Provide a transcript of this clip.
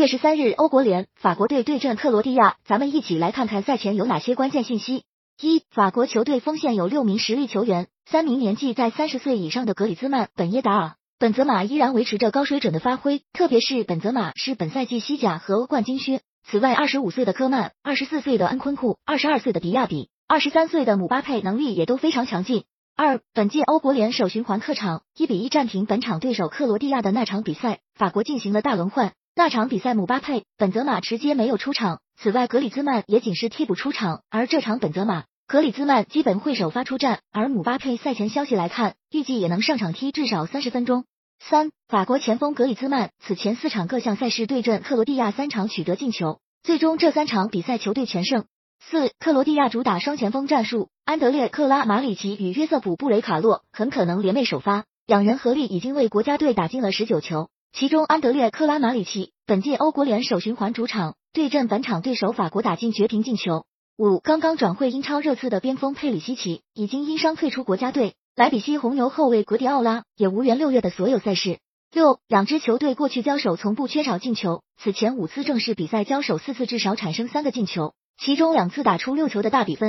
月十三日，欧国联法国队对阵克罗地亚，咱们一起来看看赛前有哪些关键信息。一、法国球队锋线有六名实力球员，三名年纪在三十岁以上的格里兹曼、本耶达尔、本泽马依然维持着高水准的发挥，特别是本泽马是本赛季西甲和欧冠金靴。此外，二十五岁的科曼、二十四岁的恩昆库、二十二岁的迪亚比、二十三岁的姆巴佩能力也都非常强劲。二、本届欧国联首循环客场一比一战平本场对手克罗地亚的那场比赛，法国进行了大轮换。那场比赛，姆巴佩、本泽马直接没有出场，此外格里兹曼也仅是替补出场。而这场本泽马。格里兹曼基本会首发出战，而姆巴佩赛前消息来看，预计也能上场踢至少三十分钟。三，法国前锋格里兹曼此前四场各项赛事对阵克罗地亚三场取得进球，最终这三场比赛球队全胜。四，克罗地亚主打双前锋战术，安德烈克拉马里奇与约瑟普布雷卡洛很可能联袂首发，两人合力已经为国家队打进了十九球，其中安德烈克拉马里奇本届欧国联首循环主场对阵本场对手法国打进绝平进球。五，刚刚转会英超热刺的边锋佩里西奇已经因伤退出国家队，莱比锡红牛后卫格迪奥拉也无缘六月的所有赛事。六，两支球队过去交手从不缺少进球，此前五次正式比赛交手四次至少产生三个进球，其中两次打出六球的大比分。